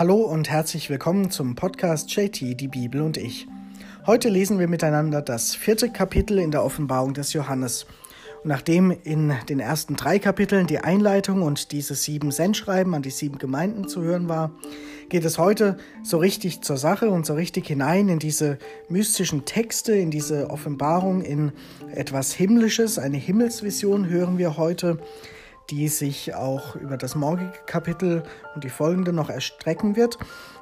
Hallo und herzlich willkommen zum Podcast JT, die Bibel und ich. Heute lesen wir miteinander das vierte Kapitel in der Offenbarung des Johannes. Und nachdem in den ersten drei Kapiteln die Einleitung und diese sieben Sendschreiben an die sieben Gemeinden zu hören war, geht es heute so richtig zur Sache und so richtig hinein in diese mystischen Texte, in diese Offenbarung, in etwas Himmlisches, eine Himmelsvision hören wir heute die sich auch über das morgige Kapitel und die folgende noch erstrecken wird.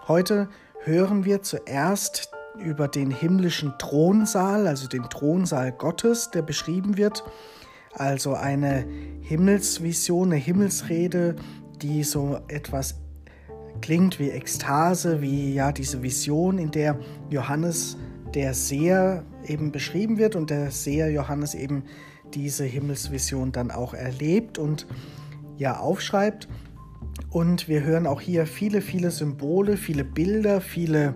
Heute hören wir zuerst über den himmlischen Thronsaal, also den Thronsaal Gottes, der beschrieben wird. Also eine Himmelsvision, eine Himmelsrede, die so etwas klingt wie Ekstase, wie ja diese Vision, in der Johannes der Seher eben beschrieben wird und der Seher Johannes eben diese Himmelsvision dann auch erlebt und ja aufschreibt. Und wir hören auch hier viele, viele Symbole, viele Bilder, viele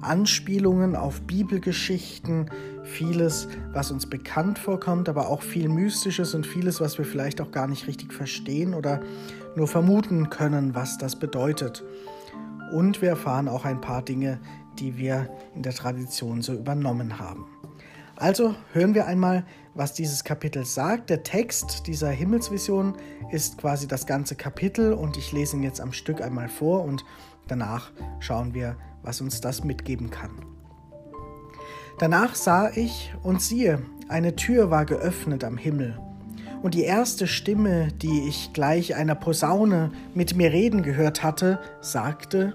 Anspielungen auf Bibelgeschichten, vieles, was uns bekannt vorkommt, aber auch viel Mystisches und vieles, was wir vielleicht auch gar nicht richtig verstehen oder nur vermuten können, was das bedeutet. Und wir erfahren auch ein paar Dinge, die wir in der Tradition so übernommen haben. Also hören wir einmal, was dieses Kapitel sagt. Der Text dieser Himmelsvision ist quasi das ganze Kapitel und ich lese ihn jetzt am Stück einmal vor und danach schauen wir, was uns das mitgeben kann. Danach sah ich und siehe, eine Tür war geöffnet am Himmel. Und die erste Stimme, die ich gleich einer Posaune mit mir reden gehört hatte, sagte,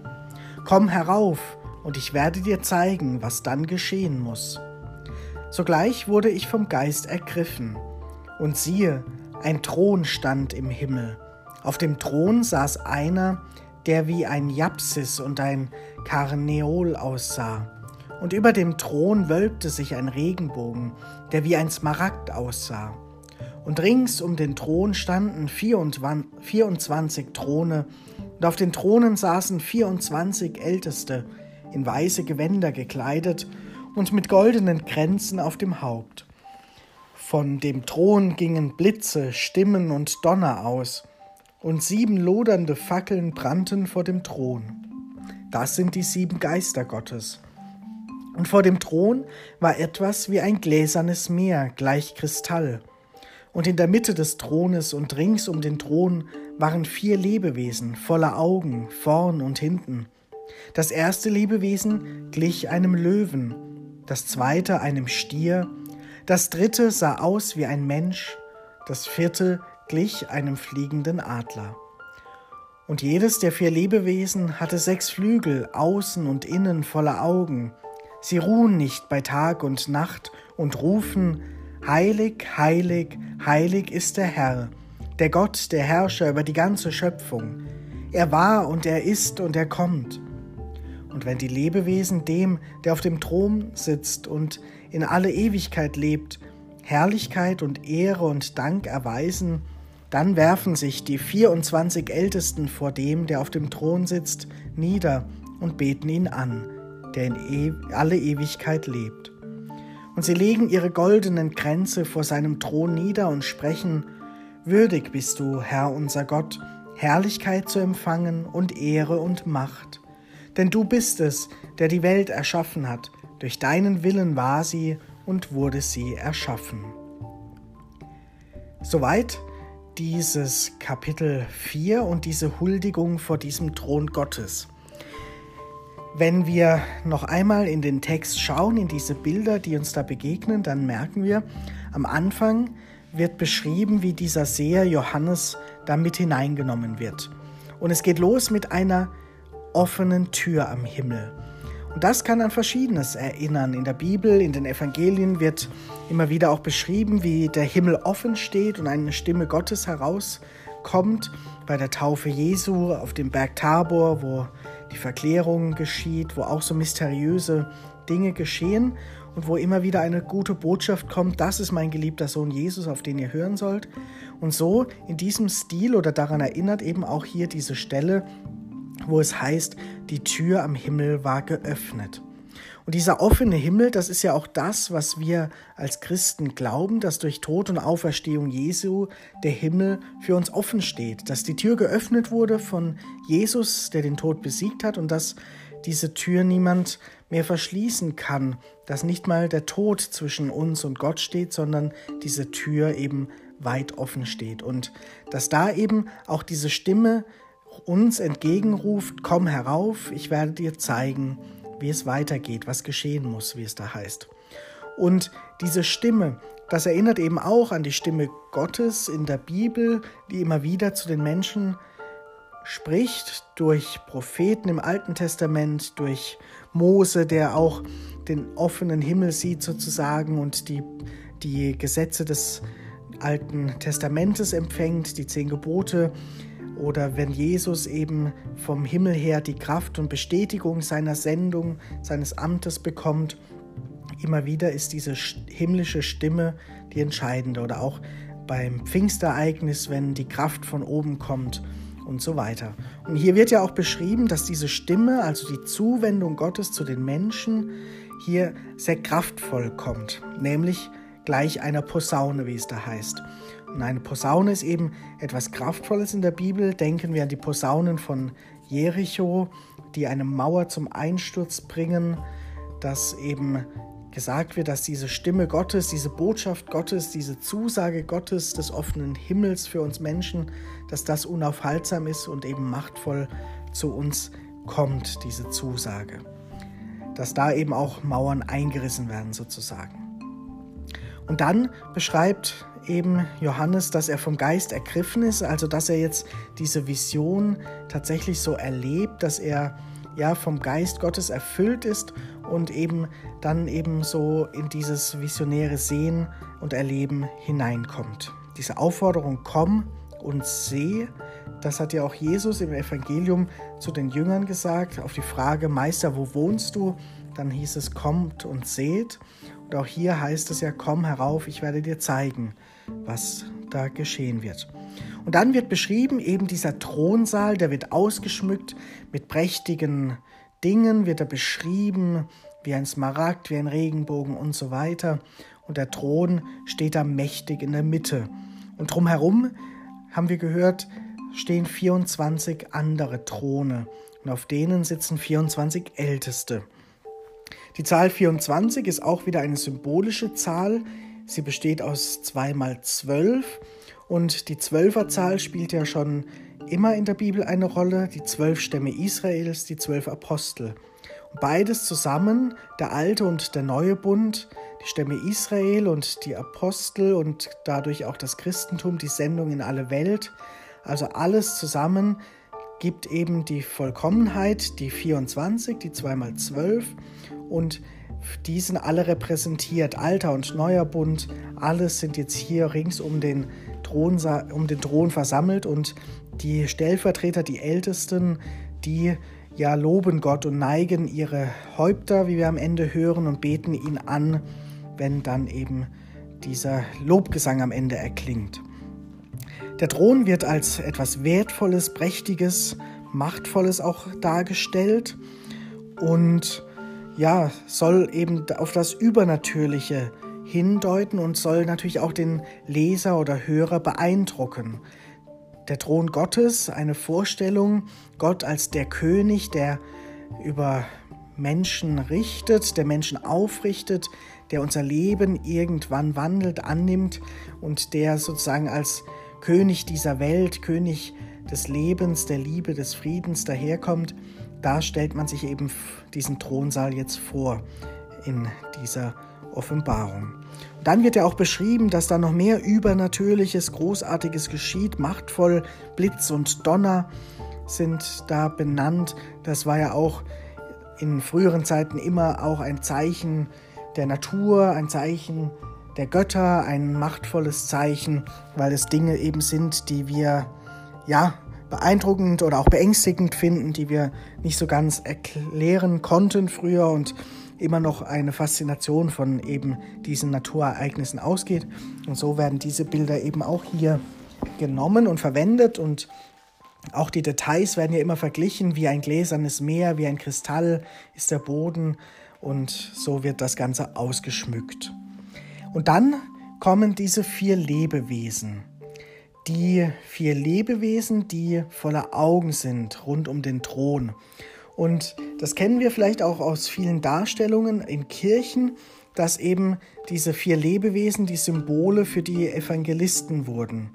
Komm herauf, und ich werde dir zeigen, was dann geschehen muss. Sogleich wurde ich vom Geist ergriffen. Und siehe, ein Thron stand im Himmel. Auf dem Thron saß einer, der wie ein Japsis und ein Karneol aussah. Und über dem Thron wölbte sich ein Regenbogen, der wie ein Smaragd aussah. Und rings um den Thron standen 24 Throne, und auf den Thronen saßen 24 Älteste, in weiße Gewänder gekleidet und mit goldenen Kränzen auf dem Haupt. Von dem Thron gingen Blitze, Stimmen und Donner aus, und sieben lodernde Fackeln brannten vor dem Thron. Das sind die sieben Geister Gottes. Und vor dem Thron war etwas wie ein gläsernes Meer, gleich Kristall. Und in der Mitte des Thrones und rings um den Thron waren vier Lebewesen voller Augen, vorn und hinten. Das erste Lebewesen glich einem Löwen, das zweite einem Stier, das dritte sah aus wie ein Mensch, das vierte glich einem fliegenden Adler. Und jedes der vier Lebewesen hatte sechs Flügel, außen und innen voller Augen. Sie ruhen nicht bei Tag und Nacht und rufen, Heilig, heilig, heilig ist der Herr, der Gott, der Herrscher über die ganze Schöpfung. Er war und er ist und er kommt. Und wenn die Lebewesen dem, der auf dem Thron sitzt und in alle Ewigkeit lebt, Herrlichkeit und Ehre und Dank erweisen, dann werfen sich die 24 Ältesten vor dem, der auf dem Thron sitzt, nieder und beten ihn an, der in e alle Ewigkeit lebt. Und sie legen ihre goldenen Kränze vor seinem Thron nieder und sprechen, Würdig bist du, Herr unser Gott, Herrlichkeit zu empfangen und Ehre und Macht denn du bist es, der die Welt erschaffen hat. Durch deinen Willen war sie und wurde sie erschaffen. Soweit dieses Kapitel 4 und diese Huldigung vor diesem Thron Gottes. Wenn wir noch einmal in den Text schauen, in diese Bilder, die uns da begegnen, dann merken wir, am Anfang wird beschrieben, wie dieser Seher Johannes da mit hineingenommen wird. Und es geht los mit einer offenen Tür am Himmel. Und das kann an Verschiedenes erinnern. In der Bibel, in den Evangelien wird immer wieder auch beschrieben, wie der Himmel offen steht und eine Stimme Gottes herauskommt. Bei der Taufe Jesu auf dem Berg Tabor, wo die Verklärung geschieht, wo auch so mysteriöse Dinge geschehen und wo immer wieder eine gute Botschaft kommt, das ist mein geliebter Sohn Jesus, auf den ihr hören sollt. Und so in diesem Stil oder daran erinnert eben auch hier diese Stelle, wo es heißt, die Tür am Himmel war geöffnet. Und dieser offene Himmel, das ist ja auch das, was wir als Christen glauben, dass durch Tod und Auferstehung Jesu der Himmel für uns offen steht, dass die Tür geöffnet wurde von Jesus, der den Tod besiegt hat und dass diese Tür niemand mehr verschließen kann, dass nicht mal der Tod zwischen uns und Gott steht, sondern diese Tür eben weit offen steht und dass da eben auch diese Stimme uns entgegenruft, komm herauf, ich werde dir zeigen, wie es weitergeht, was geschehen muss, wie es da heißt. Und diese Stimme, das erinnert eben auch an die Stimme Gottes in der Bibel, die immer wieder zu den Menschen spricht, durch Propheten im Alten Testament, durch Mose, der auch den offenen Himmel sieht sozusagen und die, die Gesetze des Alten Testamentes empfängt, die zehn Gebote, oder wenn Jesus eben vom Himmel her die Kraft und Bestätigung seiner Sendung, seines Amtes bekommt, immer wieder ist diese himmlische Stimme die entscheidende. Oder auch beim Pfingstereignis, wenn die Kraft von oben kommt und so weiter. Und hier wird ja auch beschrieben, dass diese Stimme, also die Zuwendung Gottes zu den Menschen, hier sehr kraftvoll kommt, nämlich gleich einer Posaune, wie es da heißt. Eine Posaune ist eben etwas Kraftvolles in der Bibel. Denken wir an die Posaunen von Jericho, die eine Mauer zum Einsturz bringen, dass eben gesagt wird, dass diese Stimme Gottes, diese Botschaft Gottes, diese Zusage Gottes des offenen Himmels für uns Menschen, dass das unaufhaltsam ist und eben machtvoll zu uns kommt, diese Zusage. Dass da eben auch Mauern eingerissen werden sozusagen. Und dann beschreibt eben Johannes, dass er vom Geist ergriffen ist, also dass er jetzt diese Vision tatsächlich so erlebt, dass er ja vom Geist Gottes erfüllt ist und eben dann eben so in dieses visionäre Sehen und Erleben hineinkommt. Diese Aufforderung, komm und seh, das hat ja auch Jesus im Evangelium zu den Jüngern gesagt, auf die Frage, Meister, wo wohnst du? Dann hieß es, kommt und seht. Und auch hier heißt es ja, komm herauf, ich werde dir zeigen, was da geschehen wird. Und dann wird beschrieben, eben dieser Thronsaal, der wird ausgeschmückt mit prächtigen Dingen, wird er beschrieben, wie ein Smaragd, wie ein Regenbogen und so weiter. Und der Thron steht da mächtig in der Mitte. Und drumherum, haben wir gehört, stehen 24 andere Throne. Und auf denen sitzen 24 Älteste. Die Zahl 24 ist auch wieder eine symbolische Zahl. Sie besteht aus 2 mal 12 und die Zwölferzahl spielt ja schon immer in der Bibel eine Rolle. Die zwölf Stämme Israels, die zwölf Apostel. Und beides zusammen, der alte und der neue Bund, die Stämme Israel und die Apostel und dadurch auch das Christentum, die Sendung in alle Welt. Also alles zusammen gibt eben die Vollkommenheit, die 24, die 2 mal 12 und die sind alle repräsentiert, alter und neuer Bund, alles sind jetzt hier rings um den Thron, um den Thron versammelt. Und die Stellvertreter, die Ältesten, die ja loben Gott und neigen ihre Häupter, wie wir am Ende hören, und beten ihn an, wenn dann eben dieser Lobgesang am Ende erklingt. Der Thron wird als etwas Wertvolles, Prächtiges, Machtvolles auch dargestellt. Und ja, soll eben auf das Übernatürliche hindeuten und soll natürlich auch den Leser oder Hörer beeindrucken. Der Thron Gottes, eine Vorstellung, Gott als der König, der über Menschen richtet, der Menschen aufrichtet, der unser Leben irgendwann wandelt, annimmt und der sozusagen als König dieser Welt, König des Lebens, der Liebe, des Friedens daherkommt da stellt man sich eben diesen Thronsaal jetzt vor in dieser Offenbarung. Und dann wird ja auch beschrieben, dass da noch mehr Übernatürliches, Großartiges geschieht, machtvoll, Blitz und Donner sind da benannt. Das war ja auch in früheren Zeiten immer auch ein Zeichen der Natur, ein Zeichen der Götter, ein machtvolles Zeichen, weil es Dinge eben sind, die wir ja beeindruckend oder auch beängstigend finden, die wir nicht so ganz erklären konnten früher und immer noch eine Faszination von eben diesen Naturereignissen ausgeht. Und so werden diese Bilder eben auch hier genommen und verwendet und auch die Details werden ja immer verglichen, wie ein gläsernes Meer, wie ein Kristall ist der Boden und so wird das Ganze ausgeschmückt. Und dann kommen diese vier Lebewesen. Die vier Lebewesen, die voller Augen sind rund um den Thron. Und das kennen wir vielleicht auch aus vielen Darstellungen in Kirchen, dass eben diese vier Lebewesen die Symbole für die Evangelisten wurden.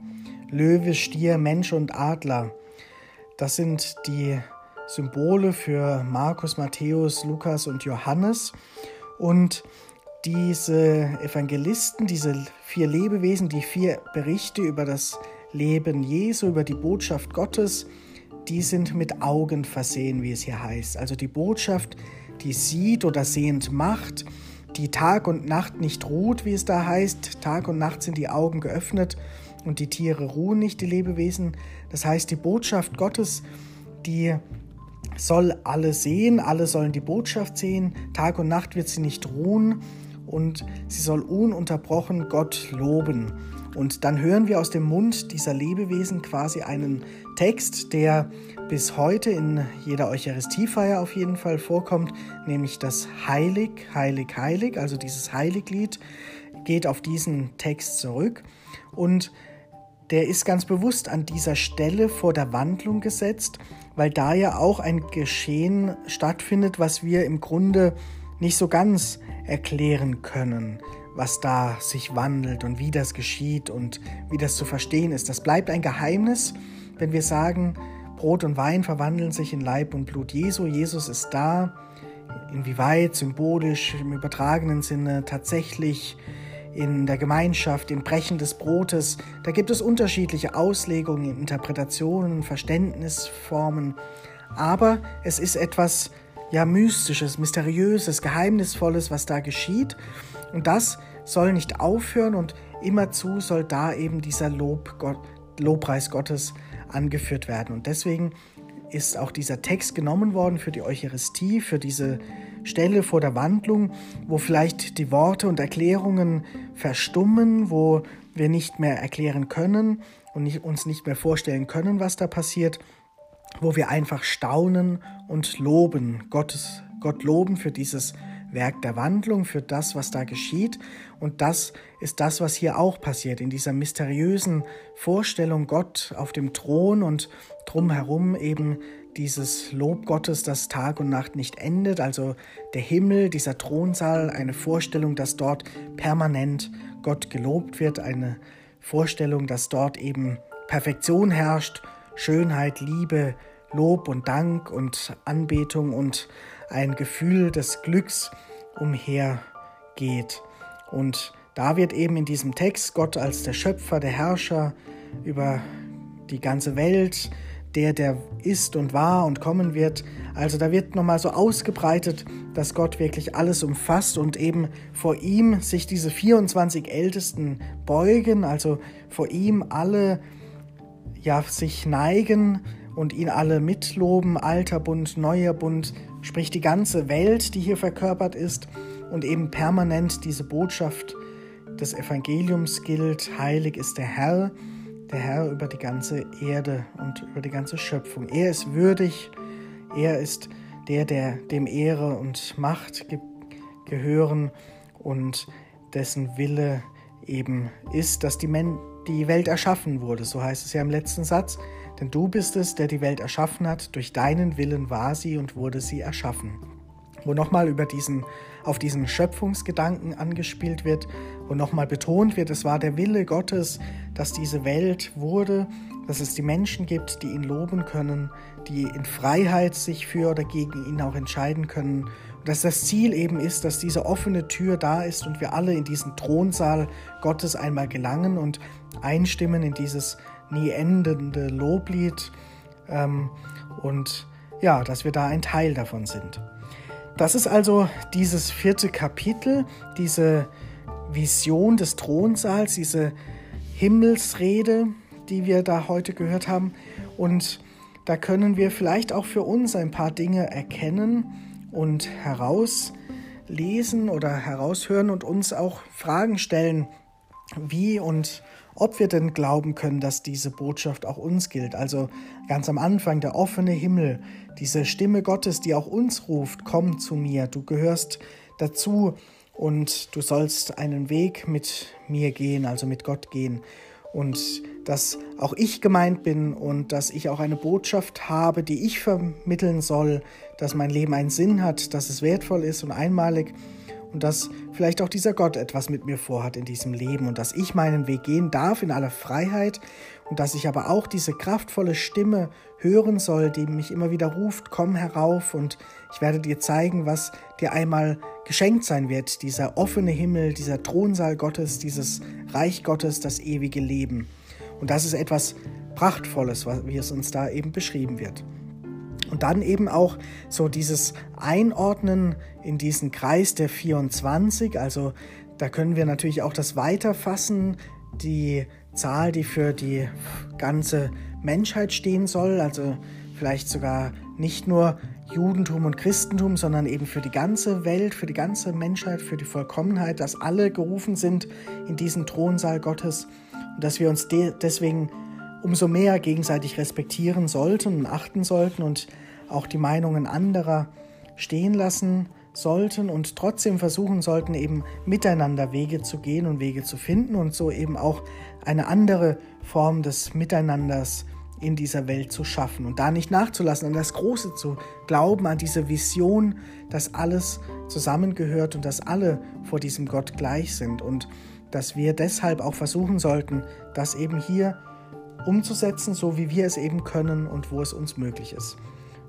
Löwe, Stier, Mensch und Adler. Das sind die Symbole für Markus, Matthäus, Lukas und Johannes. Und diese Evangelisten, diese vier Lebewesen, die vier Berichte über das Leben Jesu, über die Botschaft Gottes, die sind mit Augen versehen, wie es hier heißt. Also die Botschaft, die sieht oder sehend macht, die Tag und Nacht nicht ruht, wie es da heißt. Tag und Nacht sind die Augen geöffnet und die Tiere ruhen nicht, die Lebewesen. Das heißt, die Botschaft Gottes, die soll alle sehen, alle sollen die Botschaft sehen. Tag und Nacht wird sie nicht ruhen und sie soll ununterbrochen Gott loben. Und dann hören wir aus dem Mund dieser Lebewesen quasi einen Text, der bis heute in jeder Eucharistiefeier auf jeden Fall vorkommt, nämlich das Heilig, Heilig, Heilig, also dieses Heiliglied geht auf diesen Text zurück. Und der ist ganz bewusst an dieser Stelle vor der Wandlung gesetzt, weil da ja auch ein Geschehen stattfindet, was wir im Grunde nicht so ganz erklären können, was da sich wandelt und wie das geschieht und wie das zu verstehen ist. Das bleibt ein Geheimnis, wenn wir sagen, Brot und Wein verwandeln sich in Leib und Blut Jesu, Jesus ist da, inwieweit symbolisch im übertragenen Sinne tatsächlich in der Gemeinschaft, im Brechen des Brotes, da gibt es unterschiedliche Auslegungen, Interpretationen, Verständnisformen, aber es ist etwas ja mystisches, mysteriöses, geheimnisvolles, was da geschieht. Und das soll nicht aufhören und immerzu soll da eben dieser Lob Gott, Lobpreis Gottes angeführt werden. Und deswegen ist auch dieser Text genommen worden für die Eucharistie, für diese Stelle vor der Wandlung, wo vielleicht die Worte und Erklärungen verstummen, wo wir nicht mehr erklären können und nicht, uns nicht mehr vorstellen können, was da passiert, wo wir einfach staunen und loben, Gottes, Gott loben für dieses Werk der Wandlung, für das, was da geschieht. Und das ist das, was hier auch passiert, in dieser mysteriösen Vorstellung Gott auf dem Thron und drumherum eben dieses Lob Gottes, das Tag und Nacht nicht endet, also der Himmel, dieser Thronsaal, eine Vorstellung, dass dort permanent Gott gelobt wird, eine Vorstellung, dass dort eben Perfektion herrscht, Schönheit, Liebe, Lob und Dank und Anbetung und ein Gefühl des Glücks umhergeht. Und da wird eben in diesem Text Gott als der Schöpfer, der Herrscher über die ganze Welt, der, der ist und war und kommen wird. Also da wird nochmal so ausgebreitet, dass Gott wirklich alles umfasst und eben vor ihm sich diese 24 Ältesten beugen, also vor ihm alle ja sich neigen und ihn alle mitloben, alter Bund, neuer Bund, sprich die ganze Welt, die hier verkörpert ist und eben permanent diese Botschaft des Evangeliums gilt, heilig ist der Herr der Herr über die ganze Erde und über die ganze Schöpfung. Er ist würdig, er ist der, der dem Ehre und Macht ge gehören und dessen Wille eben ist, dass die, Men die Welt erschaffen wurde. So heißt es ja im letzten Satz. Denn du bist es, der die Welt erschaffen hat. Durch deinen Willen war sie und wurde sie erschaffen wo nochmal über diesen, auf diesen Schöpfungsgedanken angespielt wird, wo nochmal betont wird, es war der Wille Gottes, dass diese Welt wurde, dass es die Menschen gibt, die ihn loben können, die in Freiheit sich für oder gegen ihn auch entscheiden können. Und dass das Ziel eben ist, dass diese offene Tür da ist und wir alle in diesen Thronsaal Gottes einmal gelangen und einstimmen in dieses nie endende Loblied ähm, und ja, dass wir da ein Teil davon sind. Das ist also dieses vierte Kapitel, diese Vision des Thronsaals, diese Himmelsrede, die wir da heute gehört haben. Und da können wir vielleicht auch für uns ein paar Dinge erkennen und herauslesen oder heraushören und uns auch Fragen stellen, wie und ob wir denn glauben können, dass diese Botschaft auch uns gilt. Also ganz am Anfang der offene Himmel, diese Stimme Gottes, die auch uns ruft, komm zu mir, du gehörst dazu und du sollst einen Weg mit mir gehen, also mit Gott gehen. Und dass auch ich gemeint bin und dass ich auch eine Botschaft habe, die ich vermitteln soll, dass mein Leben einen Sinn hat, dass es wertvoll ist und einmalig und dass vielleicht auch dieser Gott etwas mit mir vorhat in diesem Leben und dass ich meinen Weg gehen darf in aller Freiheit und dass ich aber auch diese kraftvolle Stimme hören soll, die mich immer wieder ruft, komm herauf und ich werde dir zeigen, was dir einmal geschenkt sein wird, dieser offene Himmel, dieser Thronsaal Gottes, dieses Reich Gottes, das ewige Leben. Und das ist etwas Prachtvolles, wie es uns da eben beschrieben wird. Und dann eben auch so dieses Einordnen in diesen Kreis der 24. Also da können wir natürlich auch das weiterfassen, die Zahl, die für die ganze Menschheit stehen soll. Also vielleicht sogar nicht nur Judentum und Christentum, sondern eben für die ganze Welt, für die ganze Menschheit, für die Vollkommenheit, dass alle gerufen sind in diesen Thronsaal Gottes und dass wir uns de deswegen umso mehr gegenseitig respektieren sollten und achten sollten und auch die Meinungen anderer stehen lassen sollten und trotzdem versuchen sollten, eben miteinander Wege zu gehen und Wege zu finden und so eben auch eine andere Form des Miteinanders in dieser Welt zu schaffen und da nicht nachzulassen, an das Große zu glauben, an diese Vision, dass alles zusammengehört und dass alle vor diesem Gott gleich sind und dass wir deshalb auch versuchen sollten, das eben hier umzusetzen, so wie wir es eben können und wo es uns möglich ist.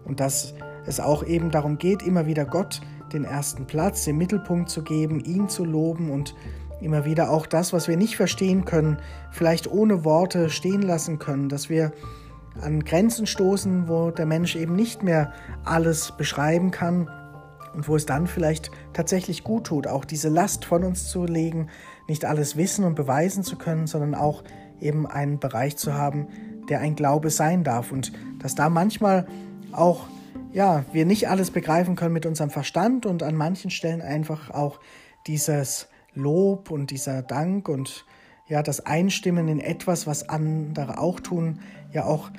Und dass es auch eben darum geht, immer wieder Gott den ersten Platz, den Mittelpunkt zu geben, ihn zu loben und immer wieder auch das, was wir nicht verstehen können, vielleicht ohne Worte stehen lassen können, dass wir an Grenzen stoßen, wo der Mensch eben nicht mehr alles beschreiben kann und wo es dann vielleicht tatsächlich gut tut, auch diese Last von uns zu legen, nicht alles wissen und beweisen zu können, sondern auch eben einen Bereich zu haben, der ein Glaube sein darf und dass da manchmal auch ja, wir nicht alles begreifen können mit unserem Verstand und an manchen Stellen einfach auch dieses Lob und dieser Dank und ja, das Einstimmen in etwas, was andere auch tun, ja auch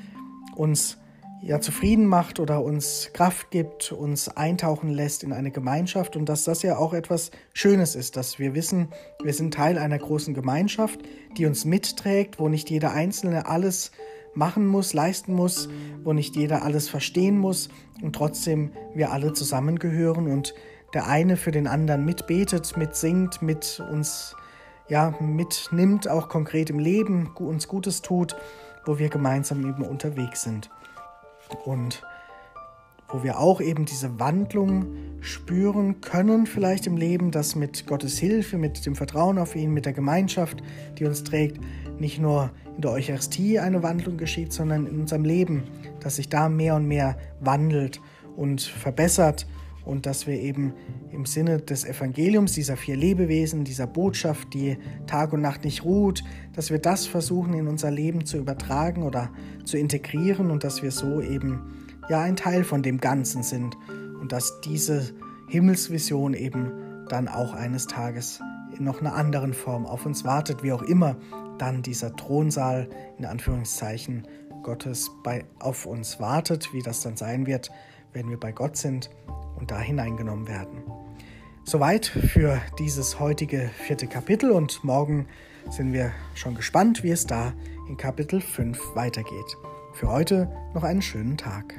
uns ja zufrieden macht oder uns Kraft gibt, uns eintauchen lässt in eine Gemeinschaft und dass das ja auch etwas Schönes ist, dass wir wissen, wir sind Teil einer großen Gemeinschaft, die uns mitträgt, wo nicht jeder Einzelne alles machen muss, leisten muss, wo nicht jeder alles verstehen muss und trotzdem wir alle zusammengehören und der eine für den anderen mitbetet, mitsingt, mit uns ja mitnimmt, auch konkret im Leben uns Gutes tut, wo wir gemeinsam eben unterwegs sind. Und wo wir auch eben diese Wandlung spüren können, vielleicht im Leben, dass mit Gottes Hilfe, mit dem Vertrauen auf ihn, mit der Gemeinschaft, die uns trägt, nicht nur in der Eucharistie eine Wandlung geschieht, sondern in unserem Leben, dass sich da mehr und mehr wandelt und verbessert und dass wir eben im Sinne des Evangeliums, dieser vier Lebewesen, dieser Botschaft, die Tag und Nacht nicht ruht, dass wir das versuchen in unser Leben zu übertragen oder zu integrieren und dass wir so eben ja ein Teil von dem Ganzen sind und dass diese Himmelsvision eben dann auch eines Tages in noch einer anderen Form auf uns wartet, wie auch immer dann dieser Thronsaal in Anführungszeichen Gottes bei, auf uns wartet, wie das dann sein wird, wenn wir bei Gott sind und da hineingenommen werden. Soweit für dieses heutige vierte Kapitel und morgen sind wir schon gespannt, wie es da in Kapitel 5 weitergeht. Für heute noch einen schönen Tag.